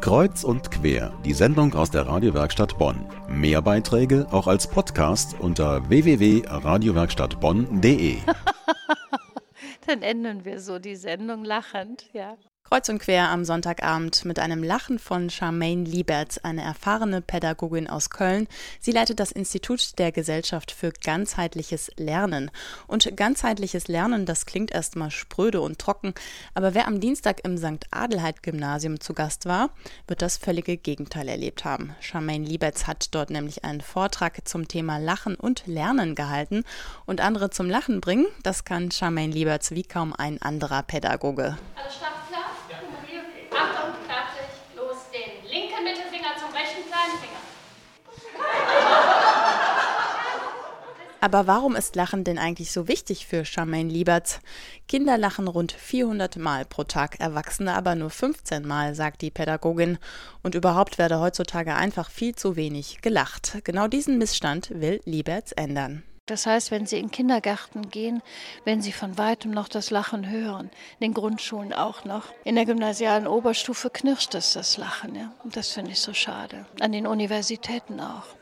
Kreuz und quer, die Sendung aus der Radiowerkstatt Bonn. Mehr Beiträge auch als Podcast unter www.radiowerkstattbonn.de. Dann enden wir so die Sendung lachend, ja. Kreuz und quer am Sonntagabend mit einem Lachen von Charmaine Liebert, eine erfahrene Pädagogin aus Köln. Sie leitet das Institut der Gesellschaft für ganzheitliches Lernen. Und ganzheitliches Lernen, das klingt erstmal spröde und trocken, aber wer am Dienstag im St. Adelheid Gymnasium zu Gast war, wird das völlige Gegenteil erlebt haben. Charmaine Lieberts hat dort nämlich einen Vortrag zum Thema Lachen und Lernen gehalten und andere zum Lachen bringen. Das kann Charmaine Lieberts wie kaum ein anderer Pädagoge. Alles Aber warum ist Lachen denn eigentlich so wichtig für Charmaine Lieberts? Kinder lachen rund 400 Mal pro Tag, Erwachsene aber nur 15 Mal, sagt die Pädagogin. Und überhaupt werde heutzutage einfach viel zu wenig gelacht. Genau diesen Missstand will Lieberts ändern. Das heißt, wenn Sie in Kindergärten gehen, wenn Sie von weitem noch das Lachen hören, in den Grundschulen auch noch. In der gymnasialen Oberstufe knirscht es das Lachen. Ja? Das finde ich so schade. An den Universitäten auch.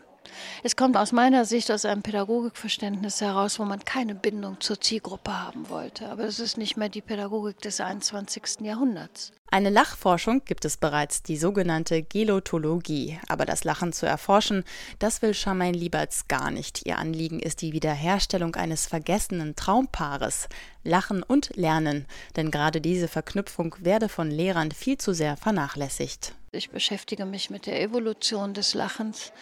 Es kommt aus meiner Sicht aus einem Pädagogikverständnis heraus, wo man keine Bindung zur Zielgruppe haben wollte. Aber es ist nicht mehr die Pädagogik des 21. Jahrhunderts. Eine Lachforschung gibt es bereits, die sogenannte Gelotologie. Aber das Lachen zu erforschen, das will Charmaine Lieberts gar nicht. Ihr Anliegen ist die Wiederherstellung eines vergessenen Traumpaares. Lachen und Lernen. Denn gerade diese Verknüpfung werde von Lehrern viel zu sehr vernachlässigt. Ich beschäftige mich mit der Evolution des Lachens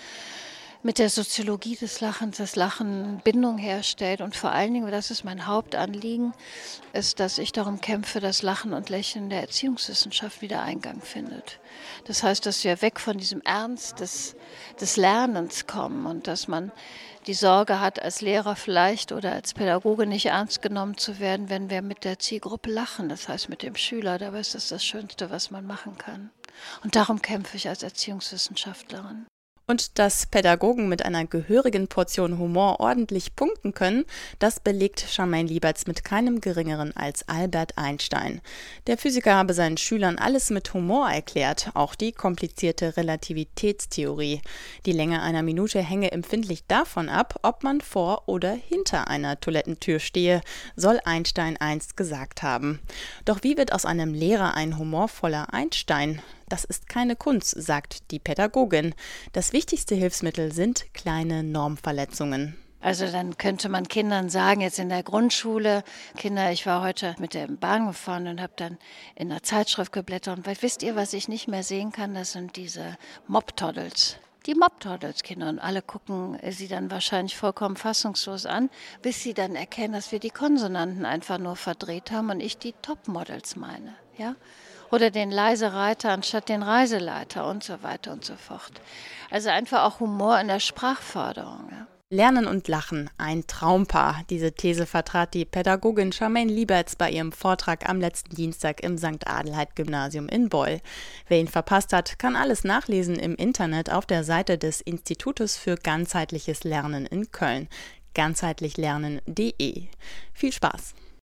mit der Soziologie des Lachens, das Lachen Bindung herstellt. Und vor allen Dingen, das ist mein Hauptanliegen, ist, dass ich darum kämpfe, dass Lachen und Lächeln der Erziehungswissenschaft wieder Eingang findet. Das heißt, dass wir weg von diesem Ernst des, des Lernens kommen und dass man die Sorge hat, als Lehrer vielleicht oder als Pädagoge nicht ernst genommen zu werden, wenn wir mit der Zielgruppe lachen, das heißt mit dem Schüler. Dabei ist das das Schönste, was man machen kann. Und darum kämpfe ich als Erziehungswissenschaftlerin. Und dass Pädagogen mit einer gehörigen Portion Humor ordentlich punkten können, das belegt Charmaine Lieberts mit keinem geringeren als Albert Einstein. Der Physiker habe seinen Schülern alles mit Humor erklärt, auch die komplizierte Relativitätstheorie. Die Länge einer Minute hänge empfindlich davon ab, ob man vor oder hinter einer Toilettentür stehe, soll Einstein einst gesagt haben. Doch wie wird aus einem Lehrer ein humorvoller Einstein? Das ist keine Kunst, sagt die Pädagogin. Das wichtigste Hilfsmittel sind kleine Normverletzungen. Also dann könnte man Kindern sagen, jetzt in der Grundschule, Kinder, ich war heute mit der Bahn gefahren und habe dann in einer Zeitschrift geblättert. Und wisst ihr, was ich nicht mehr sehen kann? Das sind diese Mob-Toddles. Die Mob-Toddles-Kinder. Und alle gucken sie dann wahrscheinlich vollkommen fassungslos an, bis sie dann erkennen, dass wir die Konsonanten einfach nur verdreht haben und ich die Top-Models meine. Ja? oder den Leisereiter anstatt den Reiseleiter und so weiter und so fort. Also einfach auch Humor in der Sprachförderung. Lernen und Lachen, ein Traumpaar. Diese These vertrat die Pädagogin Charmaine Lieberts bei ihrem Vortrag am letzten Dienstag im St. Adelheid Gymnasium in Beul. Wer ihn verpasst hat, kann alles nachlesen im Internet auf der Seite des Institutes für ganzheitliches Lernen in Köln, ganzheitlichlernen.de. Viel Spaß!